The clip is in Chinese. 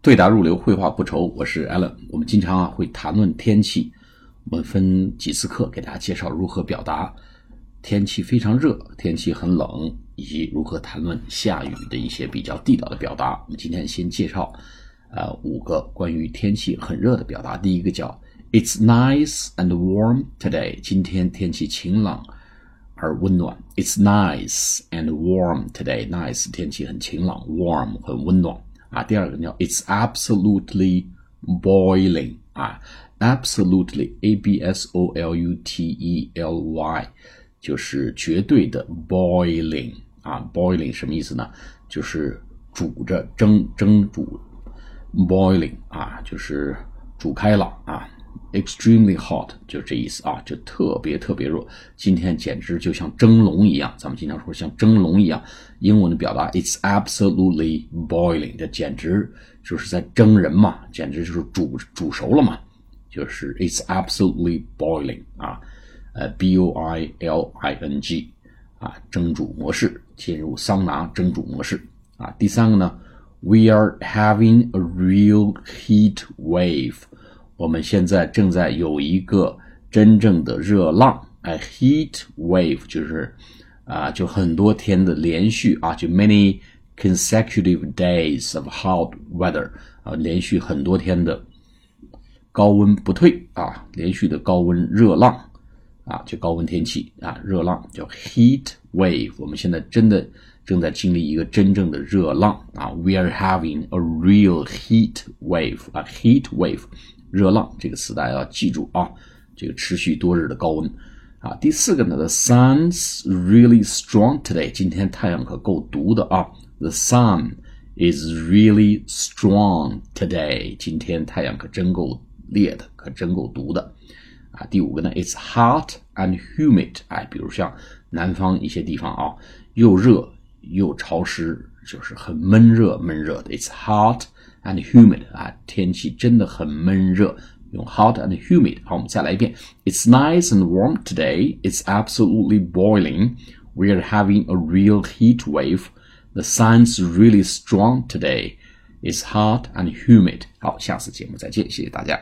对答入流，绘画不愁。我是 Allen。我们经常啊会谈论天气，我们分几次课给大家介绍如何表达天气非常热、天气很冷，以及如何谈论下雨的一些比较地道的表达。我们今天先介绍呃五个关于天气很热的表达。第一个叫 It's nice and warm today。今天天气晴朗而温暖。It's nice and warm today。Nice 天气很晴朗，warm 很温暖。啊，第二个叫 It's absolutely boiling 啊，absolutely a b s o l u t e l y 就是绝对的 boiling 啊，boiling 什么意思呢？就是煮着蒸蒸煮 boiling 啊，就是煮开了啊。 Extremely hot 就这意思啊，就特别特别热。今天简直就像蒸笼一样，咱们经常说像蒸笼一样。英文的表达，It's absolutely boiling，这简直就是在蒸人嘛，简直就是煮煮熟了嘛，就是 It's absolutely boiling 啊，呃，B O I L I N G 啊，蒸煮模式，进入桑拿蒸煮模式啊。第三个呢，We are having a real heat wave。我们现在正在有一个真正的热浪，哎，heat wave 就是啊，就很多天的连续啊，就 many consecutive days of hot weather 啊，连续很多天的高温不退啊，连续的高温热浪啊，就高温天气啊，热浪叫 heat wave。我们现在真的正在经历一个真正的热浪啊，we are having a real heat wave 啊，heat wave。热浪这个词大家要记住啊，这个持续多日的高温啊。第四个呢，the sun's really strong today。今天太阳可够毒的啊，the sun is really strong today。今天太阳可真够烈的，可真够毒的啊。第五个呢，it's hot and humid。哎，比如像南方一些地方啊，又热又潮湿，就是很闷热闷热的，it's hot。and humid 啊，天气真的很闷热，用 hot and humid。好，我们再来一遍。It's nice and warm today. It's absolutely boiling. We are having a real heat wave. The sun's really strong today. It's hot and humid. 好，下次节目再见，谢谢大家。